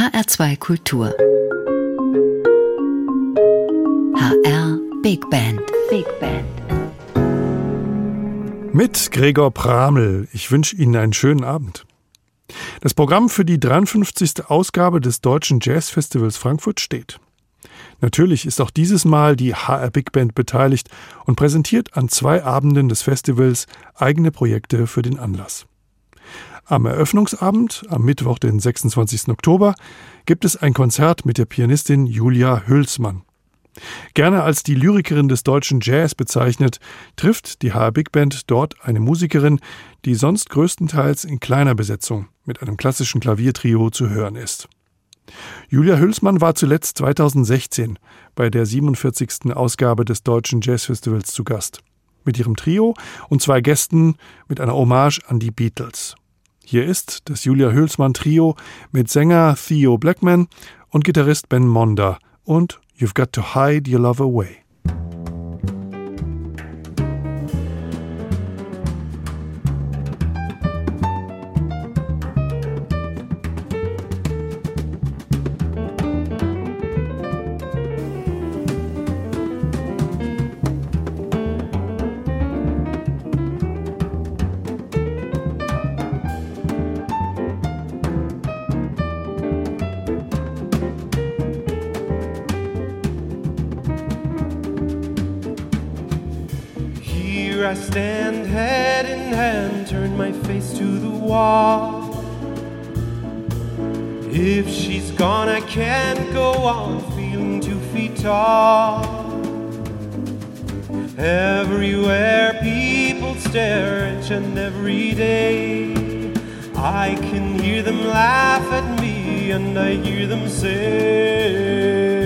HR2 Kultur. HR Big Band. Big Band. Mit Gregor Pramel. Ich wünsche Ihnen einen schönen Abend. Das Programm für die 53. Ausgabe des Deutschen Jazzfestivals Frankfurt steht. Natürlich ist auch dieses Mal die HR Big Band beteiligt und präsentiert an zwei Abenden des Festivals eigene Projekte für den Anlass. Am Eröffnungsabend, am Mittwoch, den 26. Oktober, gibt es ein Konzert mit der Pianistin Julia Hülsmann. Gerne als die Lyrikerin des deutschen Jazz bezeichnet, trifft die HR Big Band dort eine Musikerin, die sonst größtenteils in kleiner Besetzung mit einem klassischen Klaviertrio zu hören ist. Julia Hülsmann war zuletzt 2016 bei der 47. Ausgabe des Deutschen Jazzfestivals zu Gast. Mit ihrem Trio und zwei Gästen mit einer Hommage an die Beatles. Hier ist das Julia Hülsmann Trio mit Sänger Theo Blackman und Gitarrist Ben Monda und You've Got to Hide Your Love Away. If she's gone, I can't go on feeling two feet tall. Everywhere people stare each and every day. I can hear them laugh at me, and I hear them say.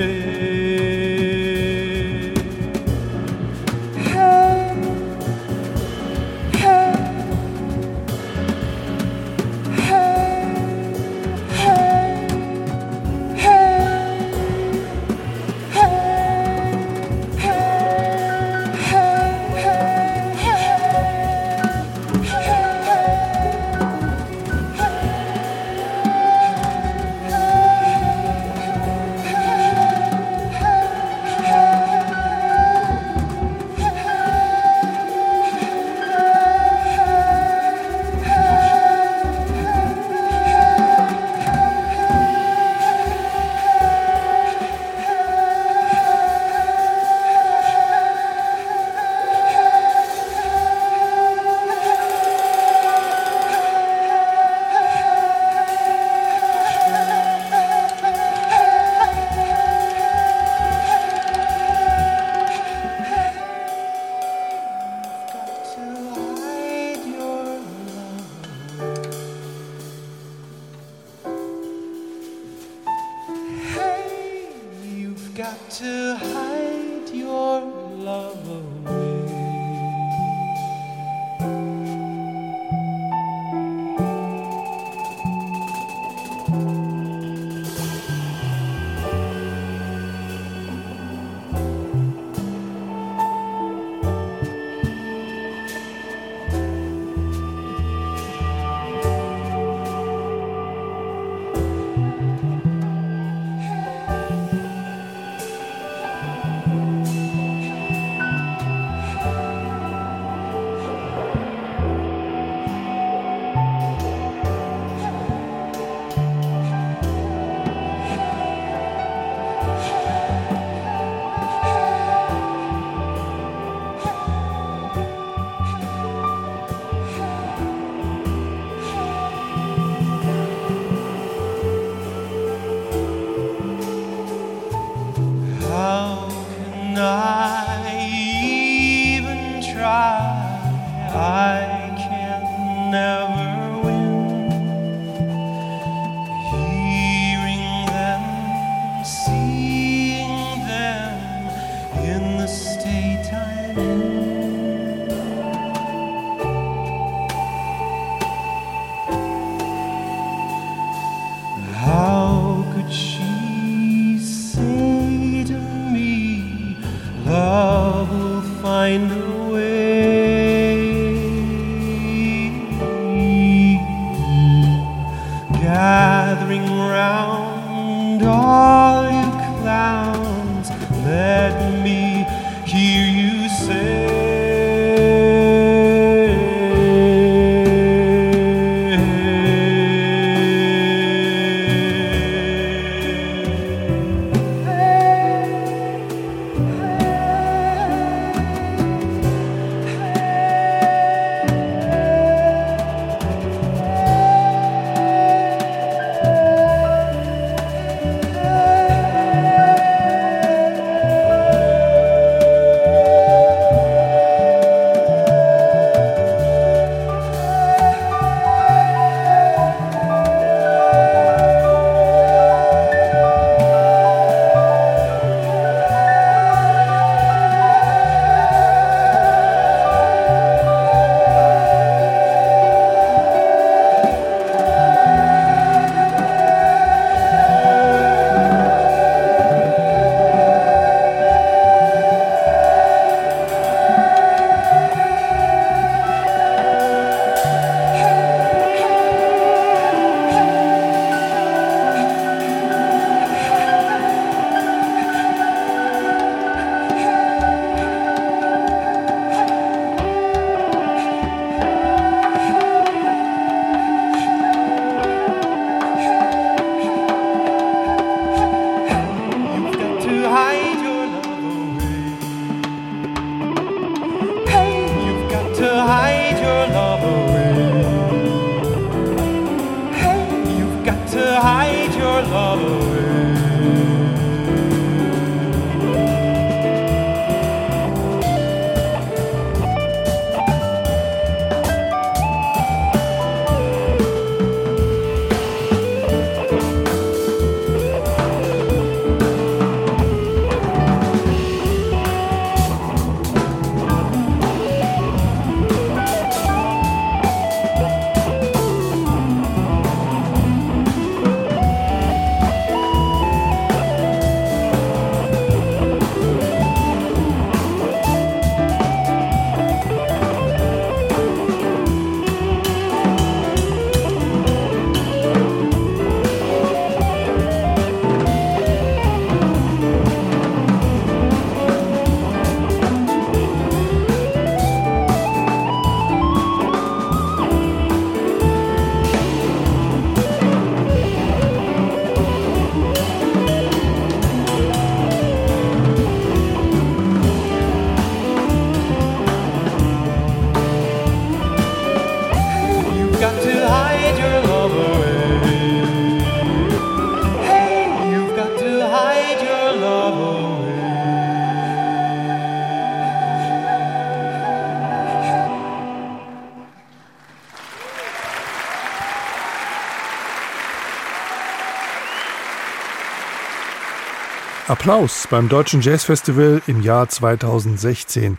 Applaus beim Deutschen Jazzfestival im Jahr 2016.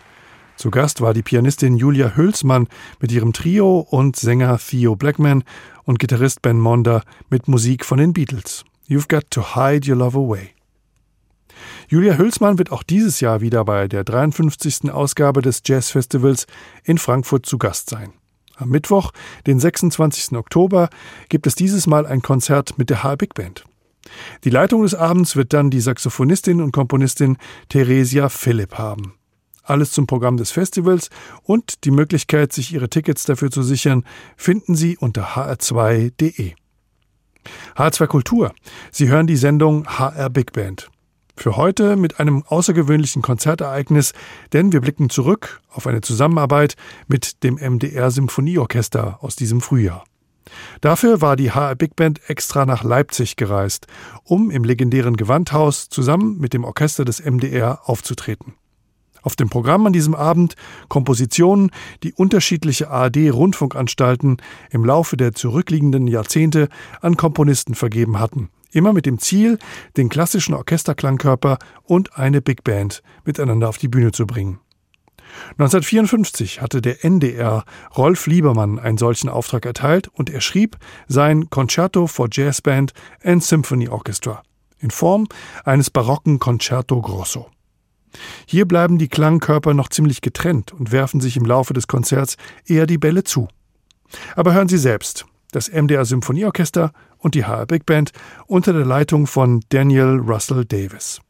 Zu Gast war die Pianistin Julia Hülsmann mit ihrem Trio und Sänger Theo Blackman und Gitarrist Ben Monder mit Musik von den Beatles. You've got to hide your love away. Julia Hülsmann wird auch dieses Jahr wieder bei der 53. Ausgabe des Jazzfestivals in Frankfurt zu Gast sein. Am Mittwoch, den 26. Oktober, gibt es dieses Mal ein Konzert mit der HR Big Band. Die Leitung des Abends wird dann die Saxophonistin und Komponistin Theresia Philipp haben. Alles zum Programm des Festivals und die Möglichkeit, sich Ihre Tickets dafür zu sichern, finden Sie unter hr2.de. HR2 Kultur. Sie hören die Sendung HR Big Band. Für heute mit einem außergewöhnlichen Konzertereignis, denn wir blicken zurück auf eine Zusammenarbeit mit dem MDR Symphonieorchester aus diesem Frühjahr. Dafür war die HR Big Band extra nach Leipzig gereist, um im legendären Gewandhaus zusammen mit dem Orchester des MDR aufzutreten. Auf dem Programm an diesem Abend Kompositionen, die unterschiedliche ARD-Rundfunkanstalten im Laufe der zurückliegenden Jahrzehnte an Komponisten vergeben hatten. Immer mit dem Ziel, den klassischen Orchesterklangkörper und eine Big Band miteinander auf die Bühne zu bringen. 1954 hatte der NDR Rolf Liebermann einen solchen Auftrag erteilt und er schrieb sein Concerto for Jazz Band and Symphony Orchestra in Form eines barocken Concerto Grosso. Hier bleiben die Klangkörper noch ziemlich getrennt und werfen sich im Laufe des Konzerts eher die Bälle zu. Aber hören Sie selbst. das MDR Symphonieorchester und die HR Big Band unter der Leitung von Daniel Russell Davis.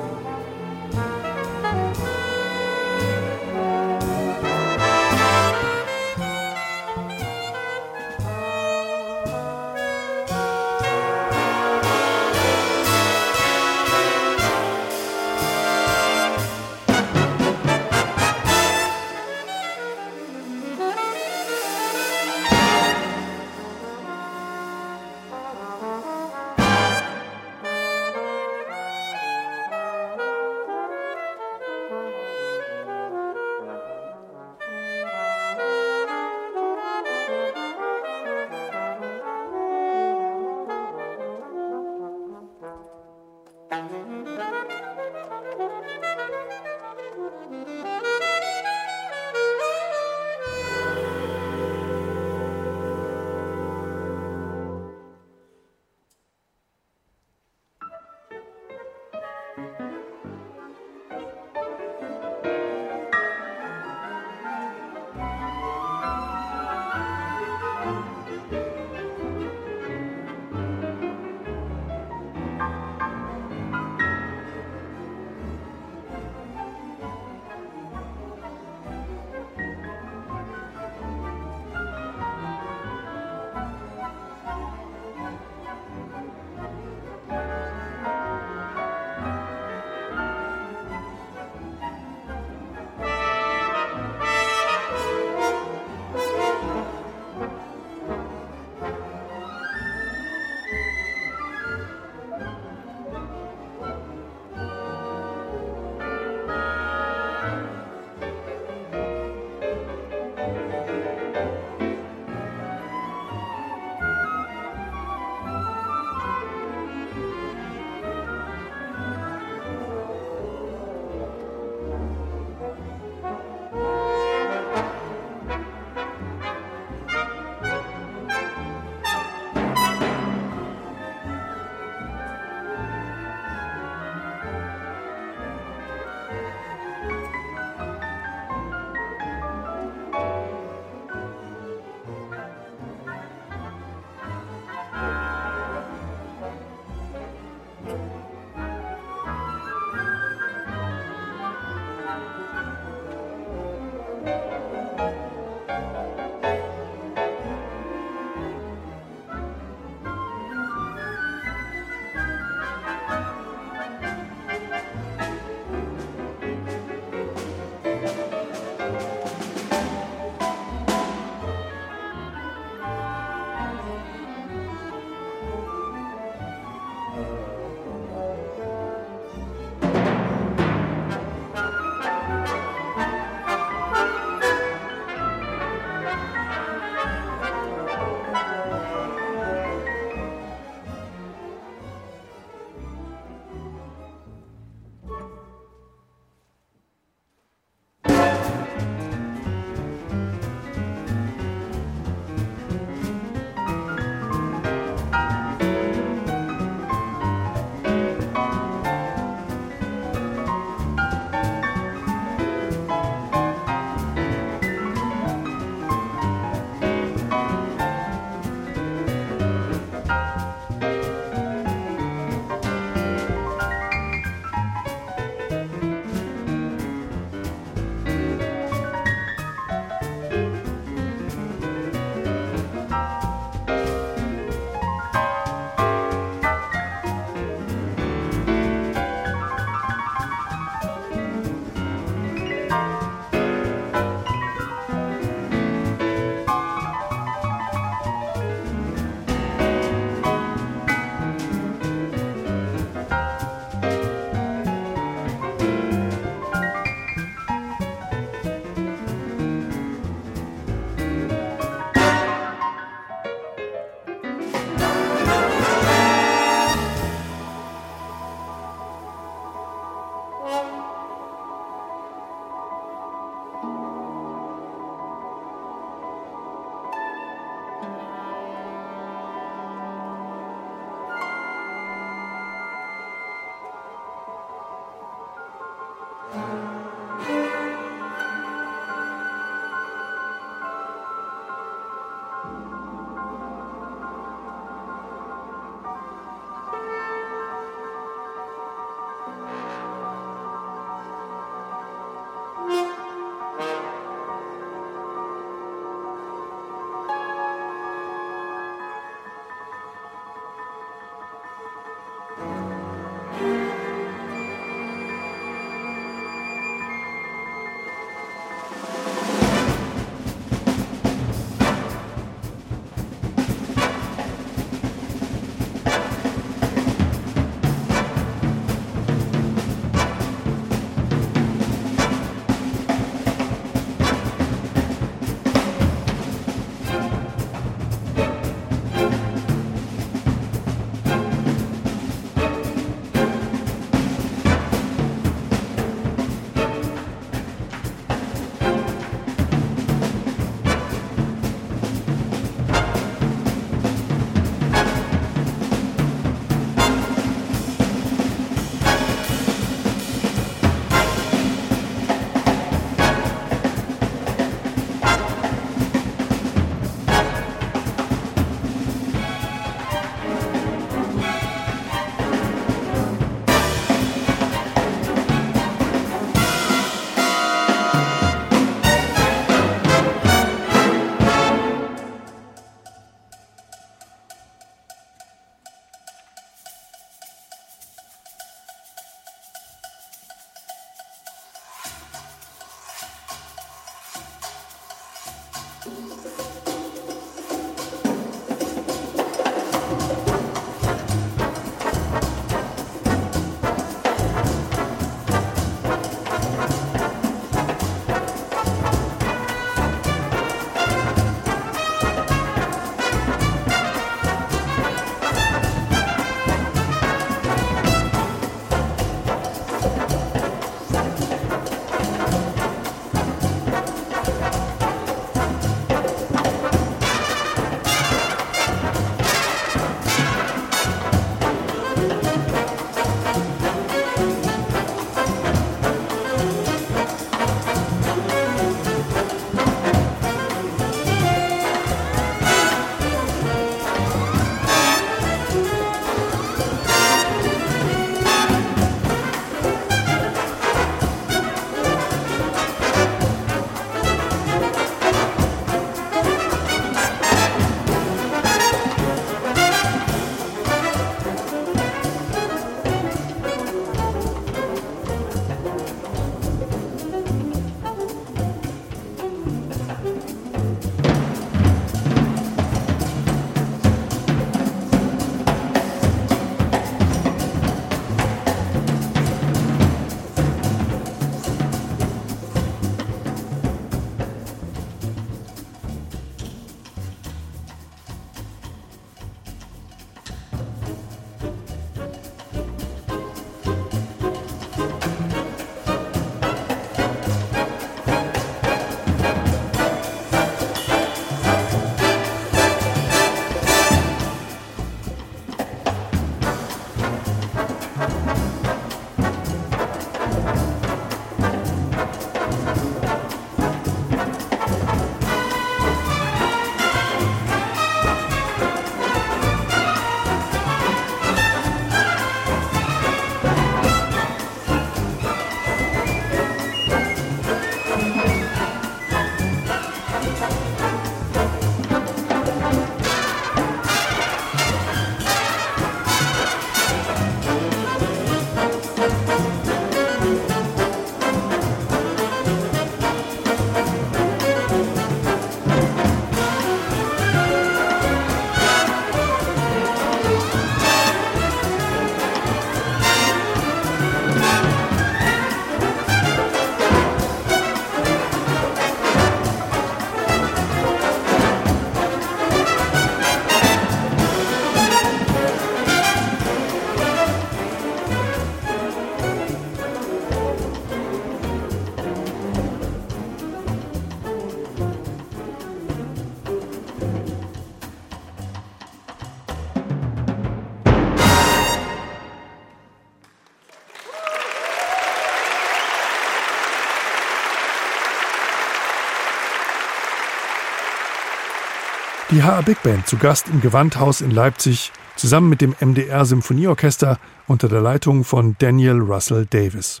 Die HR Big Band zu Gast im Gewandhaus in Leipzig zusammen mit dem MDR Symphonieorchester unter der Leitung von Daniel Russell Davis.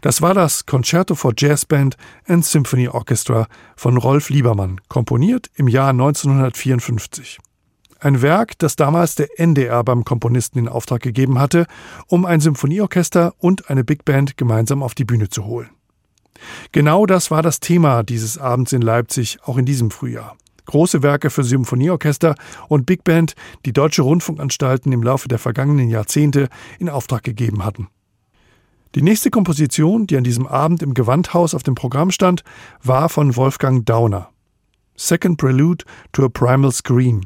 Das war das Concerto for Jazz Band and Symphony Orchestra von Rolf Liebermann, komponiert im Jahr 1954. Ein Werk, das damals der NDR beim Komponisten in Auftrag gegeben hatte, um ein Symphonieorchester und eine Big Band gemeinsam auf die Bühne zu holen. Genau das war das Thema dieses Abends in Leipzig, auch in diesem Frühjahr. Große Werke für Symphonieorchester und Big Band, die deutsche Rundfunkanstalten im Laufe der vergangenen Jahrzehnte in Auftrag gegeben hatten. Die nächste Komposition, die an diesem Abend im Gewandhaus auf dem Programm stand, war von Wolfgang Dauner. Second Prelude to a Primal Scream.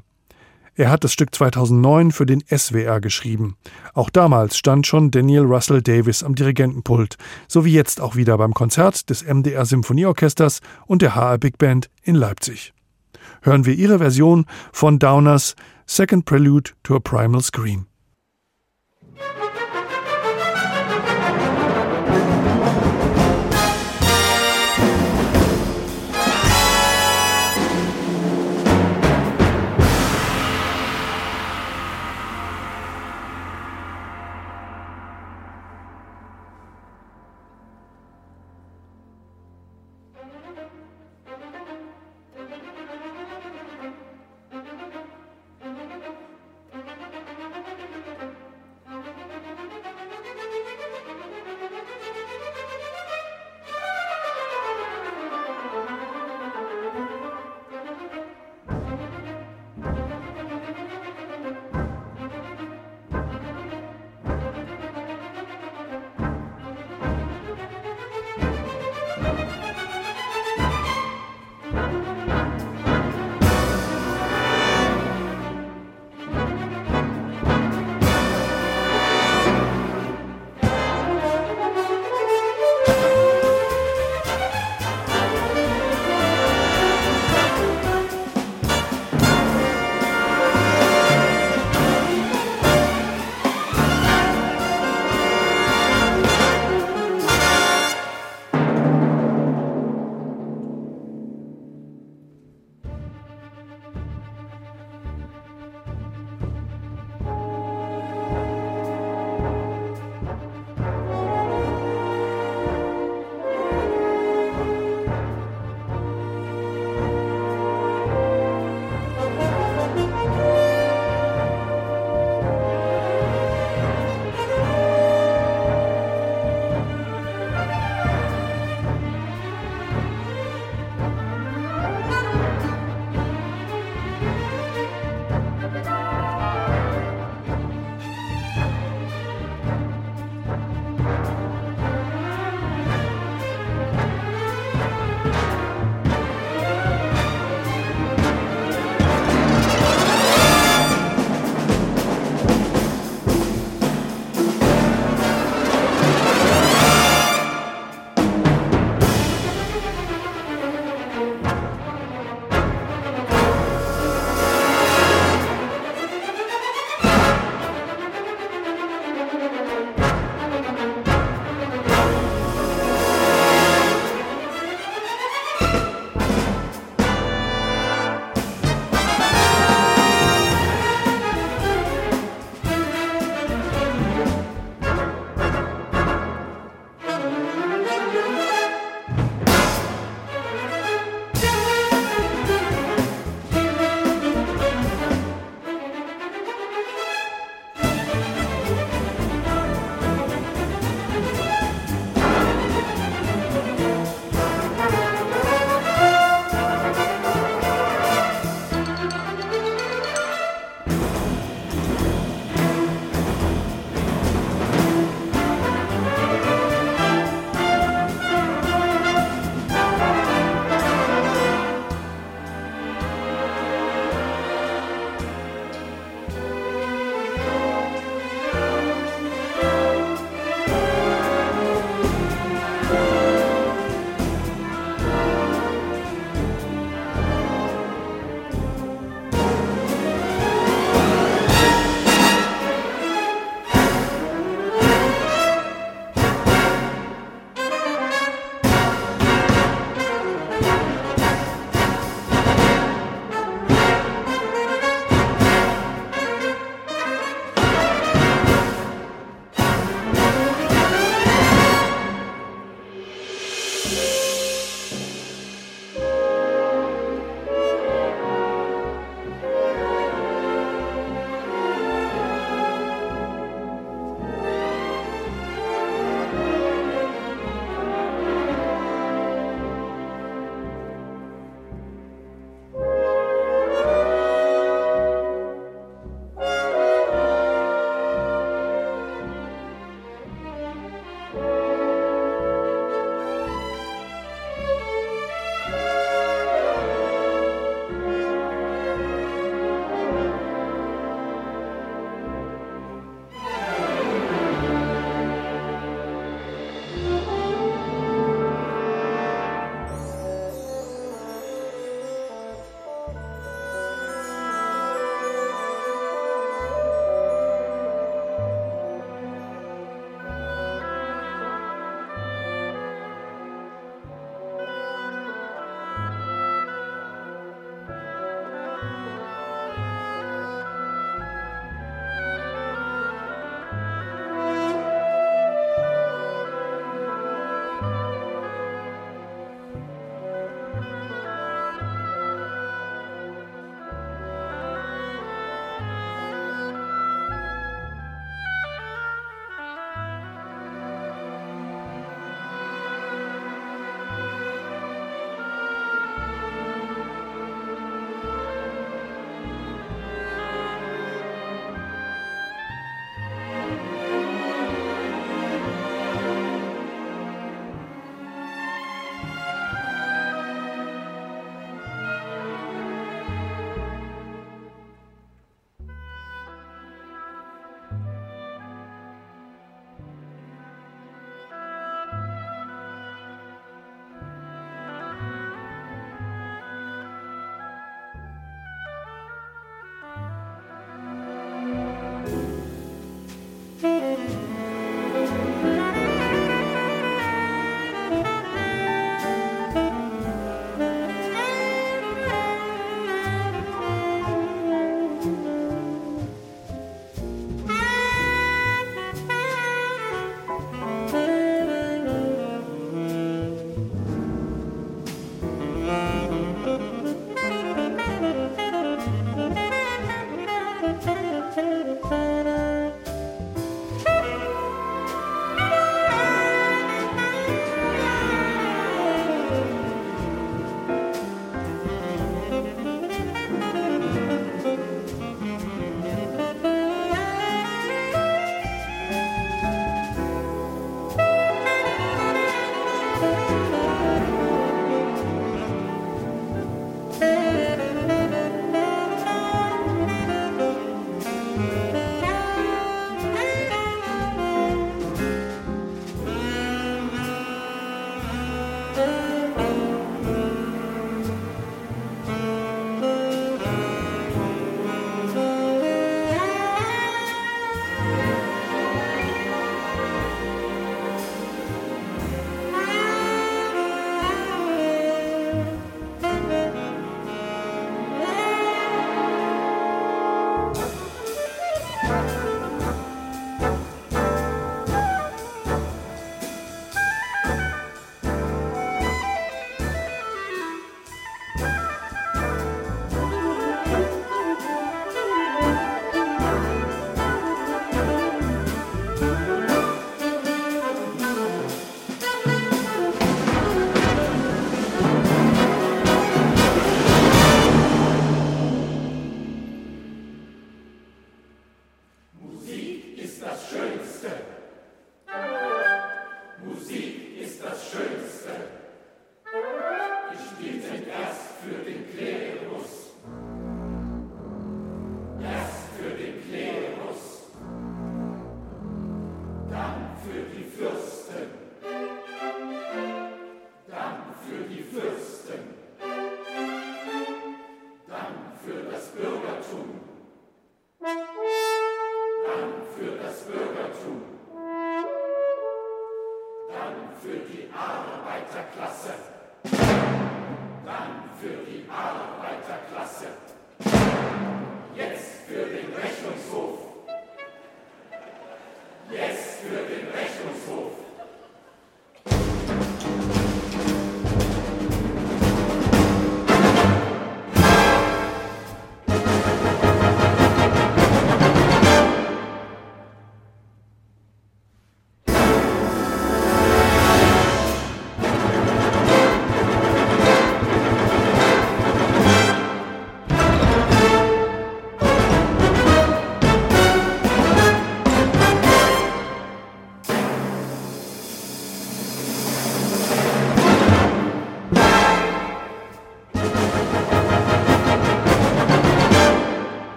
Er hat das Stück 2009 für den SWR geschrieben. Auch damals stand schon Daniel Russell Davis am Dirigentenpult, so wie jetzt auch wieder beim Konzert des MDR Symphonieorchesters und der HR Big Band in Leipzig. Hören wir ihre Version von Downers Second Prelude to a Primal Scream.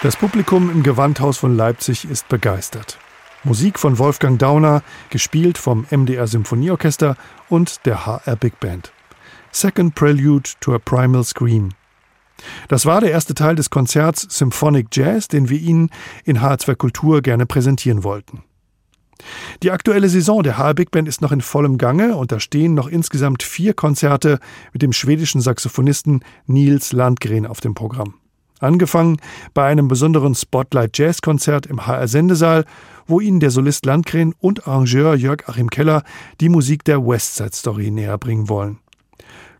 Das Publikum im Gewandhaus von Leipzig ist begeistert. Musik von Wolfgang Dauner, gespielt vom MDR Symphonieorchester und der HR Big Band. Second Prelude to a Primal Scream. Das war der erste Teil des Konzerts Symphonic Jazz, den wir Ihnen in H2 Kultur gerne präsentieren wollten. Die aktuelle Saison der HR Big Band ist noch in vollem Gange und da stehen noch insgesamt vier Konzerte mit dem schwedischen Saxophonisten Nils Landgren auf dem Programm. Angefangen bei einem besonderen Spotlight Jazz Konzert im HR Sendesaal, wo Ihnen der Solist Landgren und Arrangeur Jörg Achim Keller die Musik der Westside Story näher bringen wollen.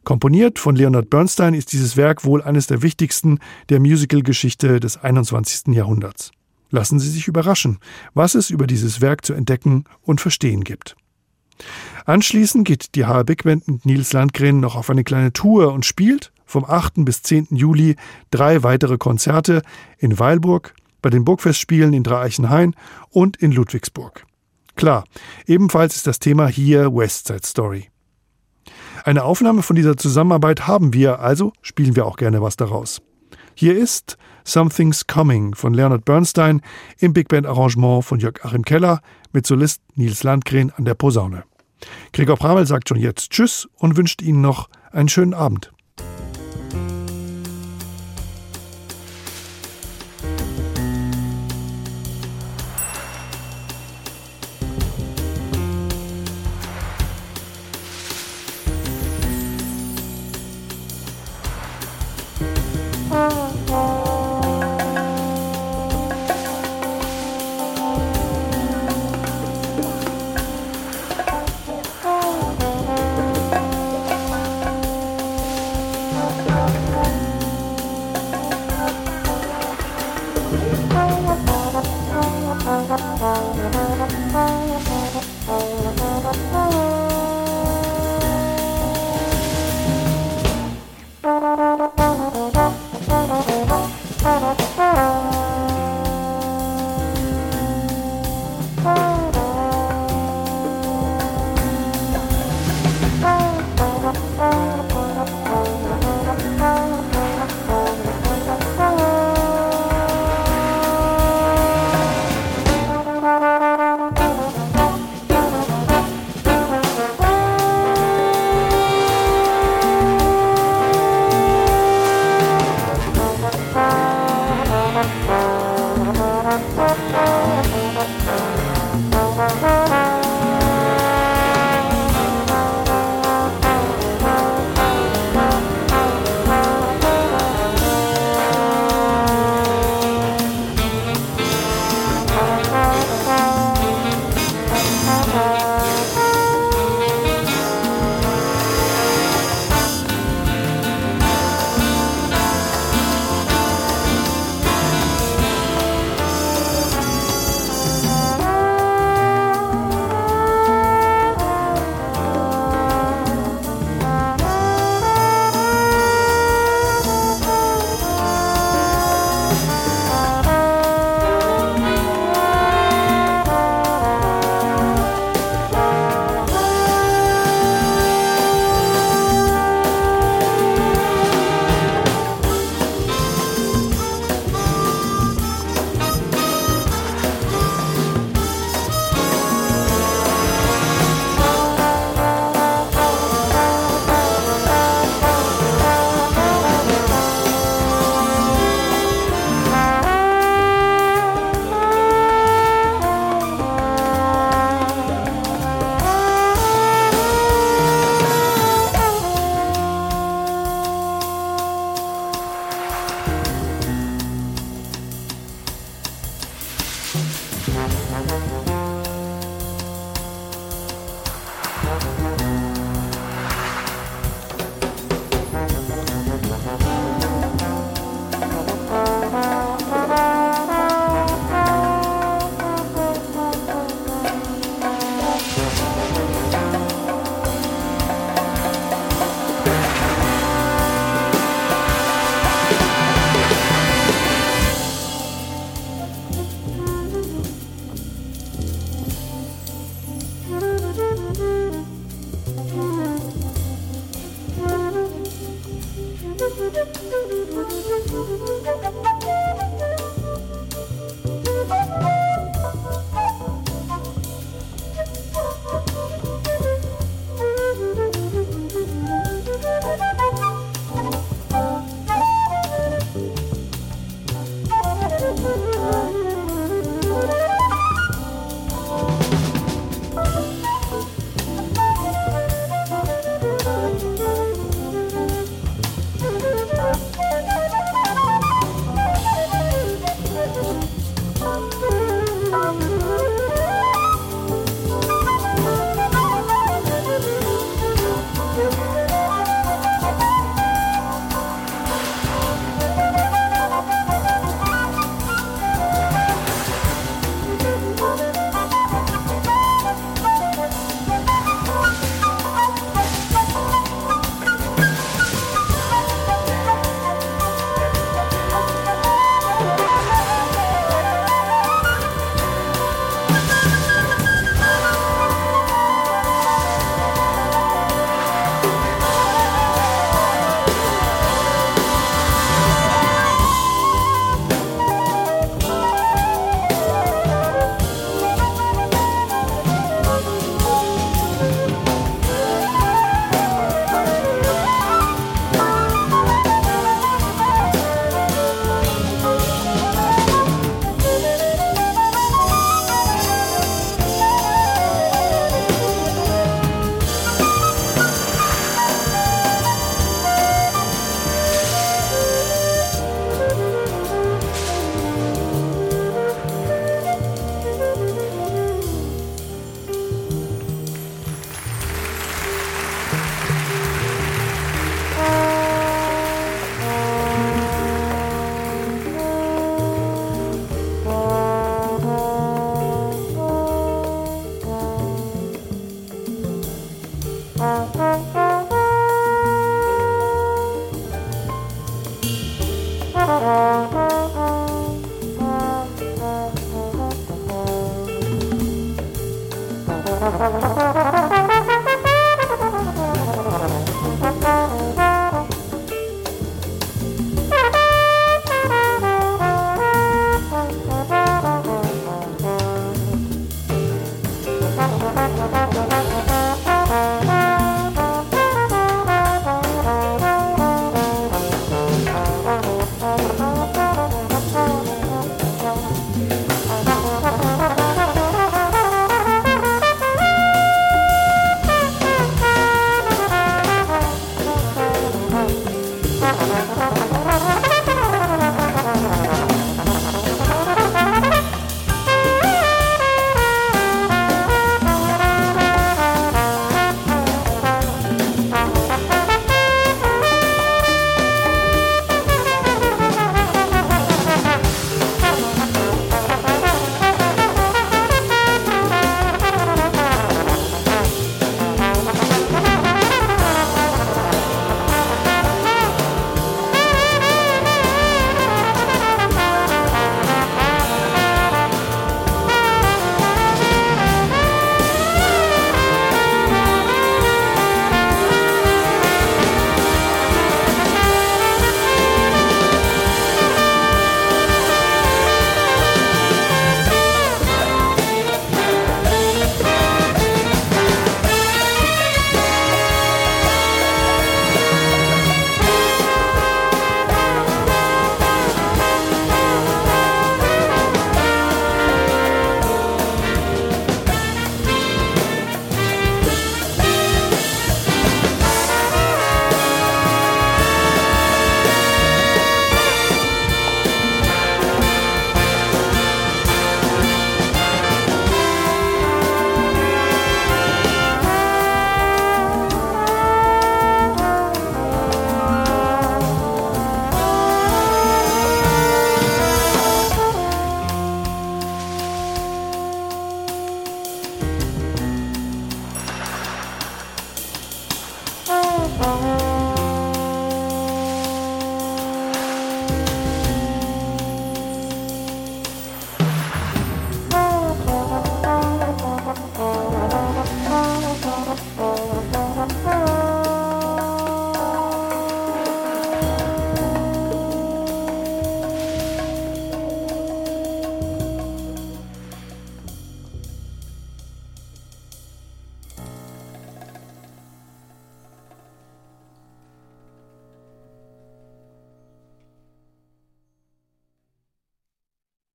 Komponiert von Leonard Bernstein ist dieses Werk wohl eines der wichtigsten der Musical-Geschichte des 21. Jahrhunderts. Lassen Sie sich überraschen, was es über dieses Werk zu entdecken und verstehen gibt. Anschließend geht die HR Big Band mit Nils Landgren noch auf eine kleine Tour und spielt vom 8. bis 10. Juli drei weitere Konzerte in Weilburg, bei den Burgfestspielen in Dreieichenhain und in Ludwigsburg. Klar, ebenfalls ist das Thema hier Westside Story. Eine Aufnahme von dieser Zusammenarbeit haben wir, also spielen wir auch gerne was daraus. Hier ist Something's Coming von Leonard Bernstein im Big Band Arrangement von Jörg Achim Keller mit Solist Nils Landgren an der Posaune. Gregor Pramel sagt schon jetzt Tschüss und wünscht Ihnen noch einen schönen Abend.